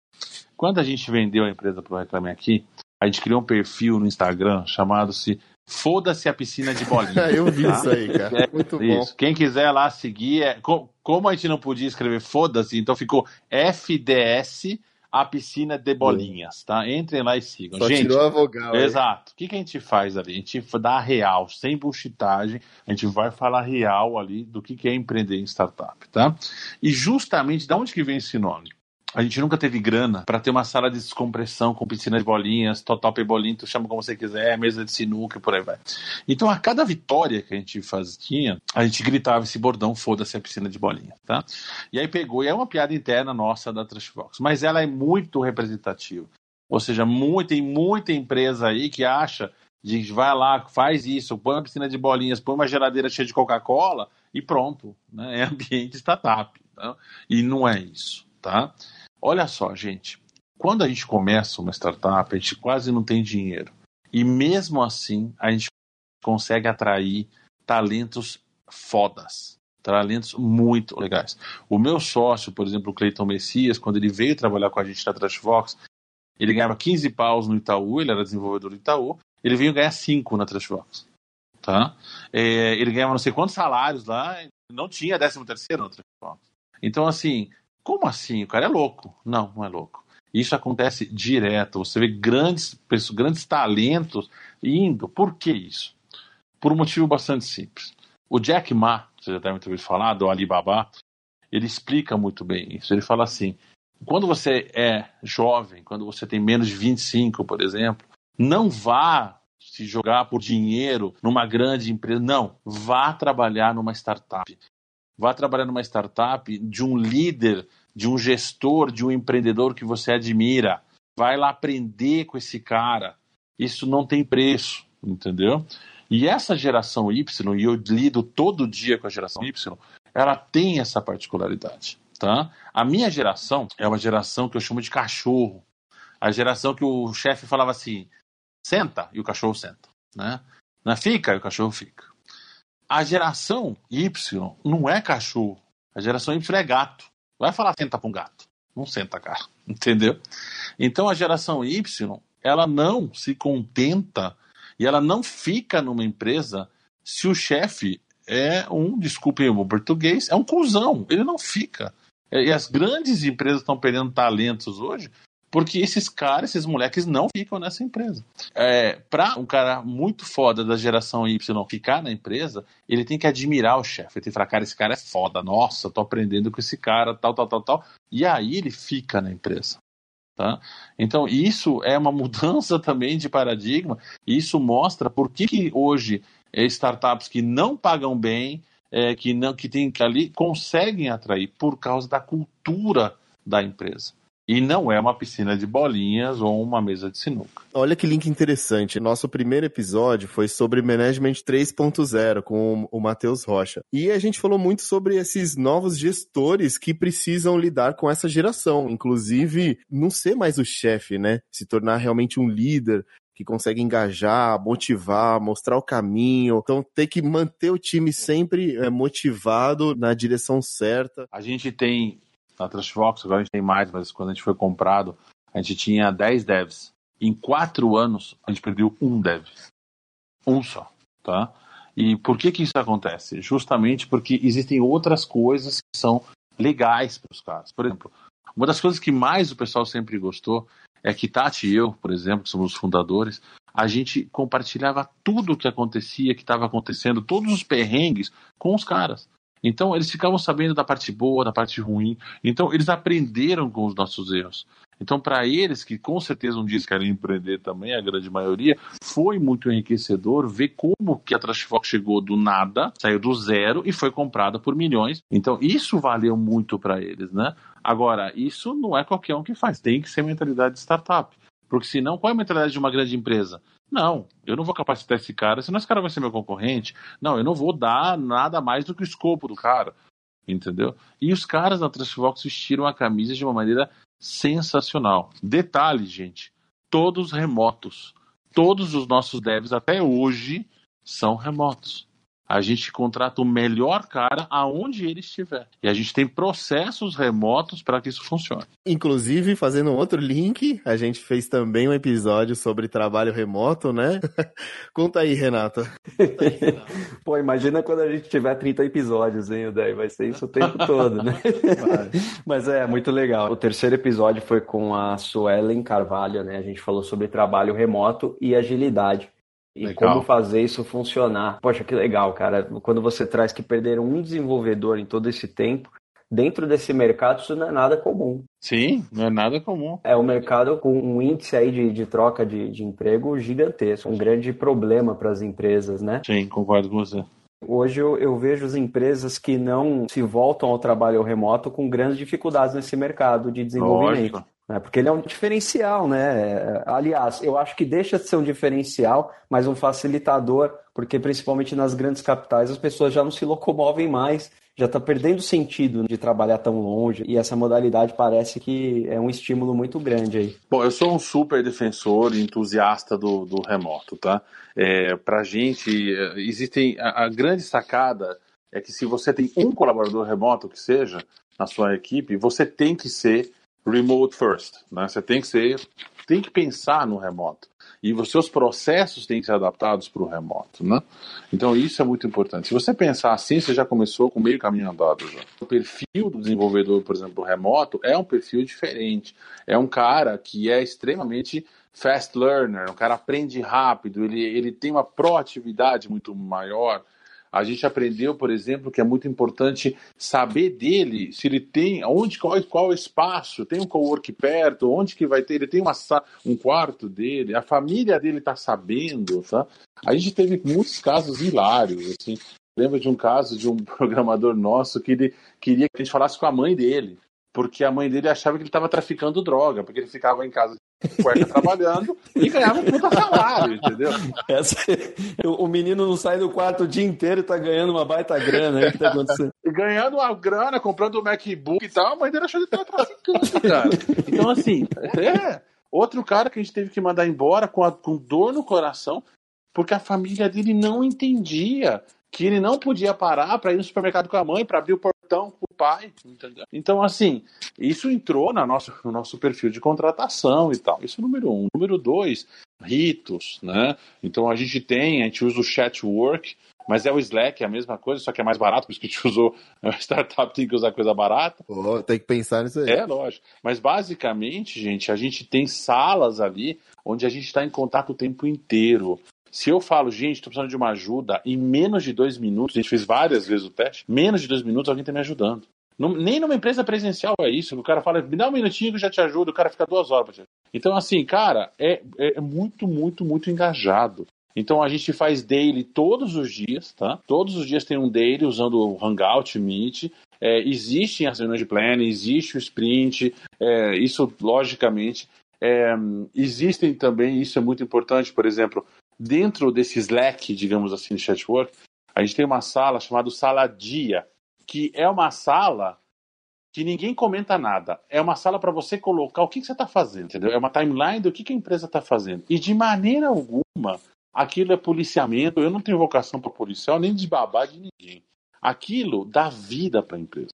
Quando a gente vendeu a empresa para o Reclame Aqui, a gente criou um perfil no Instagram chamado-se Foda-se a piscina de bolinha. [laughs]
eu vi tá? isso aí, cara. Muito isso.
bom. Quem quiser lá seguir, é... como a gente não podia escrever foda-se, então ficou FDS a piscina de bolinhas, tá? Entrem lá e sigam.
Só gente, tirou a vogal.
Exato. O que, que a gente faz ali? A gente dá real, sem bullshitagem, a gente vai falar real ali do que, que é empreender em startup, tá? E justamente, de onde que vem esse nome? A gente nunca teve grana para ter uma sala de descompressão com piscina de bolinhas, total bolinho, tu chama como você quiser, mesa de sinuca e por aí vai. Então, a cada vitória que a gente fazia, a gente gritava esse bordão, foda-se a piscina de bolinha, tá? E aí pegou, e é uma piada interna nossa da Trashbox, mas ela é muito representativa. Ou seja, muito, tem muita empresa aí que acha de vai lá, faz isso, põe uma piscina de bolinhas, põe uma geladeira cheia de Coca-Cola e pronto, né? É ambiente startup. Tá? E não é isso, tá? Olha só, gente. Quando a gente começa uma startup, a gente quase não tem dinheiro. E mesmo assim, a gente consegue atrair talentos fodas. Talentos muito legais. O meu sócio, por exemplo, o Cleiton Messias, quando ele veio trabalhar com a gente na Trashbox, ele ganhava 15 paus no Itaú, ele era desenvolvedor do Itaú, ele veio ganhar 5 na Trashbox. Tá? É, ele ganhava não sei quantos salários lá, não tinha 13 terceiro na Trashbox. Então, assim, como assim? O cara é louco. Não, não é louco. Isso acontece direto. Você vê grandes, grandes talentos indo. Por que isso? Por um motivo bastante simples. O Jack Ma, você já deve ter ouvido falar, do Alibaba, ele explica muito bem isso. Ele fala assim: quando você é jovem, quando você tem menos de 25, por exemplo, não vá se jogar por dinheiro numa grande empresa. Não, vá trabalhar numa startup. Vá trabalhar numa startup de um líder, de um gestor, de um empreendedor que você admira. Vai lá aprender com esse cara. Isso não tem preço, entendeu? E essa geração Y, e eu lido todo dia com a geração Y, ela tem essa particularidade. Tá? A minha geração é uma geração que eu chamo de cachorro. A geração que o chefe falava assim: senta, e o cachorro senta. Né? Não é fica, e o cachorro fica. A geração Y não é cachorro. A geração Y é gato. Vai falar senta para um gato. Não senta, cara. [laughs] Entendeu? Então a geração Y, ela não se contenta e ela não fica numa empresa se o chefe é um, desculpem o português, é um cuzão. Ele não fica. E as grandes empresas estão perdendo talentos hoje porque esses caras, esses moleques não ficam nessa empresa. É, para um cara muito foda da geração Y ficar na empresa, ele tem que admirar o chefe. Ele tem que falar, cara, esse cara é foda, nossa, tô aprendendo com esse cara, tal, tal, tal, tal. E aí ele fica na empresa. Tá? Então, isso é uma [laughs] mudança também de paradigma, e isso mostra por que, que hoje é, startups que não pagam bem, é, que não que tem que ali conseguem atrair por causa da cultura da empresa. E não é uma piscina de bolinhas ou uma mesa de sinuca.
Olha que link interessante. Nosso primeiro episódio foi sobre Management 3.0 com o Matheus Rocha. E a gente falou muito sobre esses novos gestores que precisam lidar com essa geração. Inclusive, não ser mais o chefe, né? Se tornar realmente um líder, que consegue engajar, motivar, mostrar o caminho. Então tem que manter o time sempre é, motivado na direção certa.
A gente tem na Trashbox, agora a gente tem mais, mas quando a gente foi comprado, a gente tinha 10 devs. Em quatro anos, a gente perdeu um dev. Um só, tá? E por que que isso acontece? Justamente porque existem outras coisas que são legais para os caras. Por exemplo, uma das coisas que mais o pessoal sempre gostou é que Tati e eu, por exemplo, que somos os fundadores, a gente compartilhava tudo o que acontecia, que estava acontecendo, todos os perrengues com os caras. Então eles ficavam sabendo da parte boa, da parte ruim. Então eles aprenderam com os nossos erros. Então para eles que com certeza um dia querem empreender também, a grande maioria, foi muito enriquecedor ver como que a Trashfox chegou do nada, saiu do zero e foi comprada por milhões. Então isso valeu muito para eles, né? Agora, isso não é qualquer um que faz, tem que ser mentalidade de startup. Porque senão, qual é a mentalidade de uma grande empresa? Não, eu não vou capacitar esse cara, senão esse cara vai ser meu concorrente. Não, eu não vou dar nada mais do que o escopo do cara. Entendeu? E os caras da Trustbox vestiram a camisa de uma maneira sensacional. Detalhe, gente, todos remotos. Todos os nossos devs até hoje são remotos a gente contrata o melhor cara aonde ele estiver. E a gente tem processos remotos para que isso funcione.
Inclusive, fazendo outro link, a gente fez também um episódio sobre trabalho remoto, né? [laughs] Conta aí, Renata. Conta aí,
Renata. [laughs] Pô, imagina quando a gente tiver 30 episódios, hein, daí vai ser isso o tempo todo, né? [laughs] Mas é muito legal. O terceiro episódio foi com a Suelen Carvalho, né? A gente falou sobre trabalho remoto e agilidade e legal. como fazer isso funcionar. Poxa, que legal, cara. Quando você traz que perderam um desenvolvedor em todo esse tempo, dentro desse mercado isso não é nada comum.
Sim, não é nada comum.
É um mercado com um índice aí de, de troca de, de emprego gigantesco, um grande problema para as empresas, né?
Sim, concordo com você.
Hoje eu, eu, vejo as empresas que não se voltam ao trabalho remoto com grandes dificuldades nesse mercado de desenvolvimento. Lógico. Né? Porque ele é um diferencial, né? Aliás, eu acho que deixa de ser um diferencial, mas um facilitador, porque principalmente nas grandes capitais as pessoas já não se locomovem mais, já está perdendo sentido de trabalhar tão longe, e essa modalidade parece que é um estímulo muito grande aí.
Bom, eu sou um super defensor e entusiasta do, do remoto, tá? É, pra gente, existem a, a grande sacada é que se você tem um colaborador remoto que seja na sua equipe, você tem que ser remote first, né? Você tem que ser, tem que pensar no remoto e os seus processos têm que ser adaptados para o remoto, né? Então isso é muito importante. Se você pensar assim, você já começou com meio caminho andado já. O perfil do desenvolvedor, por exemplo, remoto é um perfil diferente. É um cara que é extremamente fast learner, um cara aprende rápido, ele, ele tem uma proatividade muito maior. A gente aprendeu, por exemplo, que é muito importante saber dele, se ele tem, onde, qual, qual espaço, tem um cowork perto, onde que vai ter, ele tem uma, um quarto dele, a família dele está sabendo, tá? A gente teve muitos casos hilários, assim. Lembro de um caso de um [laughs] programador nosso que ele queria que a gente falasse com a mãe dele, porque a mãe dele achava que ele estava traficando droga, porque ele ficava em casa cueca trabalhando e ganhava um puta salário, entendeu?
Essa, o menino não sai do quarto o dia inteiro e tá ganhando uma baita grana. Aí, que tá acontecendo?
Ganhando uma grana, comprando o um MacBook e tal, a mãe dele achou que ele tava traficando, cara. Então, assim, é. Outro cara que a gente teve que mandar embora com, a, com dor no coração, porque a família dele não entendia que ele não podia parar para ir no supermercado com a mãe, para abrir o portão com o pai, entendeu? Então, assim, isso entrou na nossa, no nosso perfil de contratação e tal. Isso é número um. Número dois, ritos, né? Então a gente tem, a gente usa o chat work, mas é o Slack, é a mesma coisa, só que é mais barato, por isso que a gente [laughs] usou. A startup tem que usar coisa barata.
Oh, tem que pensar nisso aí.
É, lógico. Mas basicamente, gente, a gente tem salas ali onde a gente está em contato o tempo inteiro. Se eu falo, gente, estou precisando de uma ajuda, em menos de dois minutos, a gente fez várias vezes o teste, menos de dois minutos alguém está me ajudando. Não, nem numa empresa presencial é isso. O cara fala, me dá um minutinho que eu já te ajudo, o cara fica duas horas pra te Então, assim, cara, é, é muito, muito, muito engajado. Então a gente faz daily todos os dias, tá? Todos os dias tem um daily usando o Hangout, Meet. É, existem as reuniões de planning, existe o sprint, é, isso logicamente. É, existem também, isso é muito importante, por exemplo, dentro desse Slack, digamos assim, de chatwork, a gente tem uma sala chamada Sala Dia, que é uma sala que ninguém comenta nada. É uma sala para você colocar o que, que você está fazendo, entendeu? É uma timeline do que, que a empresa está fazendo. E de maneira alguma, aquilo é policiamento. Eu não tenho vocação para policial, nem de babá de ninguém. Aquilo dá vida para a empresa.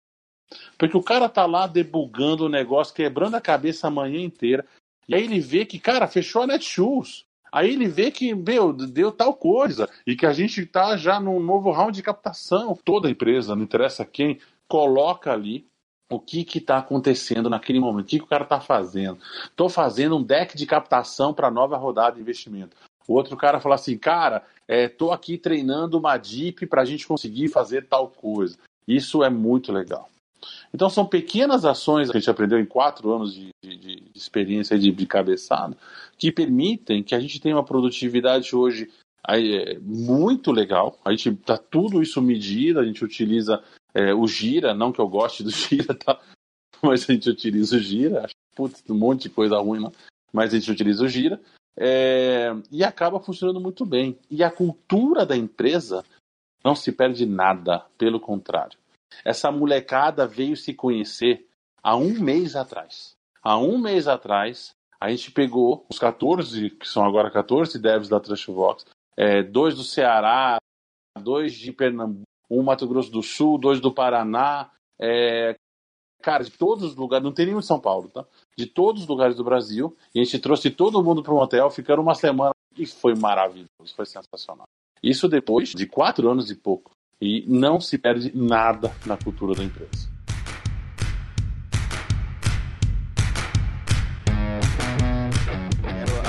Porque o cara tá lá debugando o negócio, quebrando a cabeça a manhã inteira. E aí ele vê que, cara, fechou a Netshoes. Aí ele vê que, meu, deu tal coisa e que a gente está já num novo round de captação. Toda empresa, não interessa quem, coloca ali o que está acontecendo naquele momento, o que, que o cara está fazendo. Estou fazendo um deck de captação para nova rodada de investimento. O outro cara fala assim, cara, estou é, aqui treinando uma DIP para a gente conseguir fazer tal coisa. Isso é muito legal. Então são pequenas ações que a gente aprendeu em quatro anos de, de, de experiência de, de cabeçada que permitem que a gente tenha uma produtividade hoje é, muito legal. A gente tá tudo isso medido, a gente utiliza é, o Gira, não que eu goste do [laughs] Gira, tá? Mas a gente utiliza o Gira, acho putz, um monte de coisa ruim, não. mas a gente utiliza o Gira. É, e acaba funcionando muito bem. E a cultura da empresa não se perde nada, pelo contrário. Essa molecada veio se conhecer há um mês atrás. Há um mês atrás, a gente pegou os 14, que são agora 14 devs da Trashbox, é, dois do Ceará, dois de Pernambuco, um Mato Grosso do Sul, dois do Paraná, é, cara, de todos os lugares, não tem nenhum em São Paulo, tá? De todos os lugares do Brasil, e a gente trouxe todo mundo para um hotel, ficaram uma semana e foi maravilhoso, foi sensacional. Isso depois de quatro anos e pouco. E não se perde nada na cultura da empresa.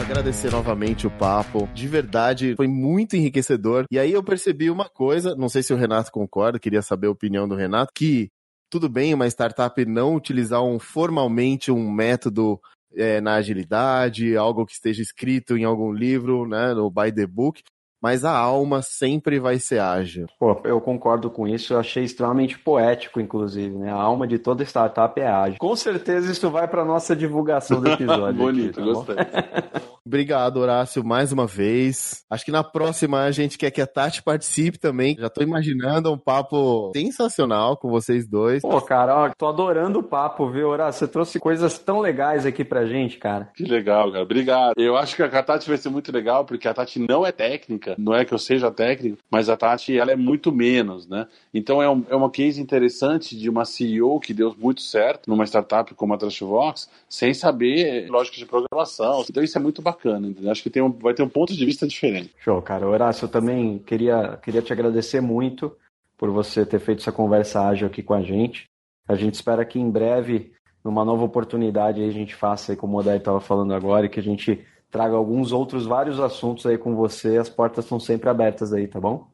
agradecer novamente o papo. De verdade, foi muito enriquecedor. E aí eu percebi uma coisa, não sei se o Renato concorda, queria saber a opinião do Renato, que tudo bem uma startup não utilizar um, formalmente um método é, na agilidade, algo que esteja escrito em algum livro, né, no by the book, mas a alma sempre vai ser ágil.
Pô, eu concordo com isso, eu achei extremamente poético, inclusive, né? A alma de toda startup é ágil. Com certeza isso vai para nossa divulgação do episódio. [laughs]
Bonito, aqui, tá gostei. [laughs]
Obrigado, Horácio, mais uma vez. Acho que na próxima a gente quer que a Tati participe também. Já tô imaginando um papo sensacional com vocês dois.
Pô, cara, ó, tô adorando o papo, viu, Horácio? Você trouxe coisas tão legais aqui pra gente, cara.
Que legal, cara. Obrigado. Eu acho que a Tati vai ser muito legal, porque a Tati não é técnica técnica, não é que eu seja técnico, mas a Tati ela é muito menos, né? Então é, um, é uma case interessante de uma CEO que deu muito certo numa startup como a Trashvox, sem saber lógica de programação. Então isso é muito bacana, entendeu? Acho que tem um, vai ter um ponto de vista diferente.
Show, cara. Horácio, eu também queria, queria te agradecer muito por você ter feito essa conversa ágil aqui com a gente. A gente espera que em breve, numa nova oportunidade, a gente faça como o Odair estava falando agora e que a gente traga alguns outros vários assuntos aí com você. As portas estão sempre abertas aí, tá bom?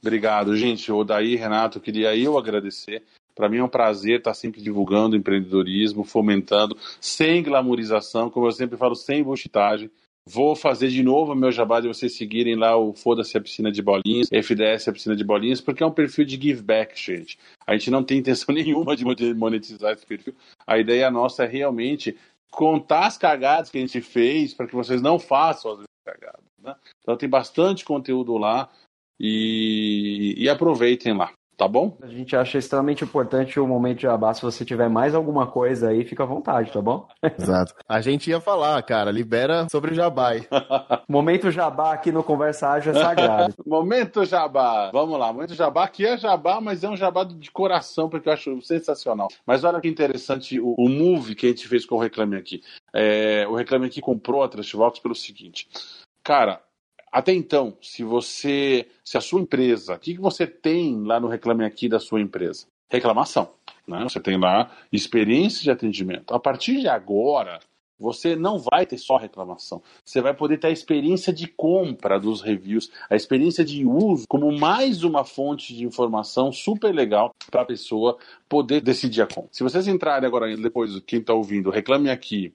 Obrigado, gente. O Daí, Renato, queria eu agradecer. Para mim é um prazer estar sempre divulgando empreendedorismo, fomentando, sem glamorização, como eu sempre falo, sem buchitagem. Vou fazer de novo meu jabá de vocês seguirem lá o Foda-se a Piscina de Bolinhas, FDS a Piscina de Bolinhas, porque é um perfil de give back, gente. A gente não tem intenção [laughs] nenhuma de monetizar esse perfil. A ideia nossa é realmente contar as cagadas que a gente fez para que vocês não façam as cagadas. Né? Então tem bastante conteúdo lá e, e aproveitem lá tá bom?
A gente acha extremamente importante o momento de jabá. Se você tiver mais alguma coisa aí, fica à vontade, tá bom? [laughs]
Exato. A gente ia falar, cara, libera sobre o jabá. [laughs]
momento jabá aqui no Conversa Ágil é sagrado. [laughs]
momento jabá. Vamos lá, momento jabá, que é jabá, mas é um jabá de coração, porque eu acho sensacional. Mas olha que interessante o, o move que a gente fez com o Reclame Aqui. É, o Reclame Aqui comprou a Trashbox pelo seguinte. Cara, até então, se você, se a sua empresa, o que, que você tem lá no Reclame Aqui da sua empresa? Reclamação. Né? Você tem lá experiência de atendimento. A partir de agora, você não vai ter só reclamação. Você vai poder ter a experiência de compra dos reviews, a experiência de uso como mais uma fonte de informação super legal para a pessoa poder decidir a compra. Se vocês entrarem agora, depois, quem está ouvindo, reclame aqui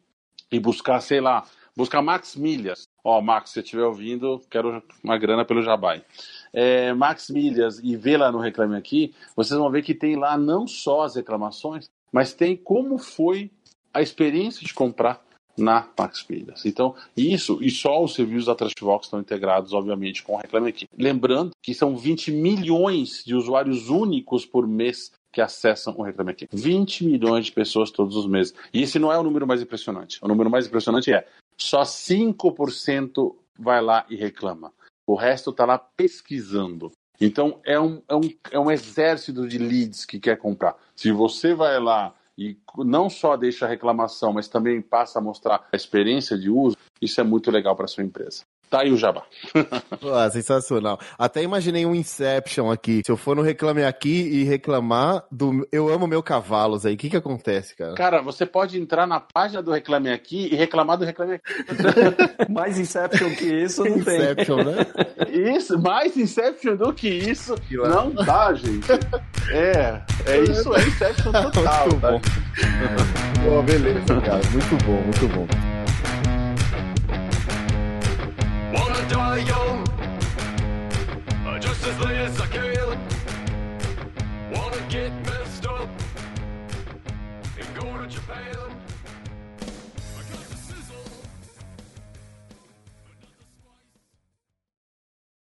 e buscar, sei lá, buscar Max Milhas. Ó, Max, se você estiver ouvindo, quero uma grana pelo Jabai. É, Max Milhas e vê lá no Reclame Aqui, vocês vão ver que tem lá não só as reclamações, mas tem como foi a experiência de comprar na Max Milhas. Então, isso e só os serviços da Trustbox estão integrados, obviamente, com o Reclame Aqui. Lembrando que são 20 milhões de usuários únicos por mês que acessam o Reclame Aqui. 20 milhões de pessoas todos os meses. E esse não é o número mais impressionante. O número mais impressionante é só 5% vai lá e reclama. O resto está lá pesquisando. Então é um, é, um, é um exército de leads que quer comprar. Se você vai lá e não só deixa a reclamação, mas também passa a mostrar a experiência de uso, isso é muito legal para sua empresa. Tá aí o jabá. [laughs]
ah, sensacional. Até imaginei um Inception aqui. Se eu for no Reclame Aqui e reclamar do Eu Amo Meu Cavalos aí, o que que acontece, cara?
Cara, você pode entrar na página do Reclame Aqui e reclamar do Reclame Aqui. [laughs]
mais Inception que isso não tem.
Inception, né? [laughs] Isso, mais Inception do que isso que não dá, gente. É, é isso, é Inception total.
Muito tá? bom. Pô, beleza, cara. Muito bom, muito bom. die young Just as they as I can. Wanna get me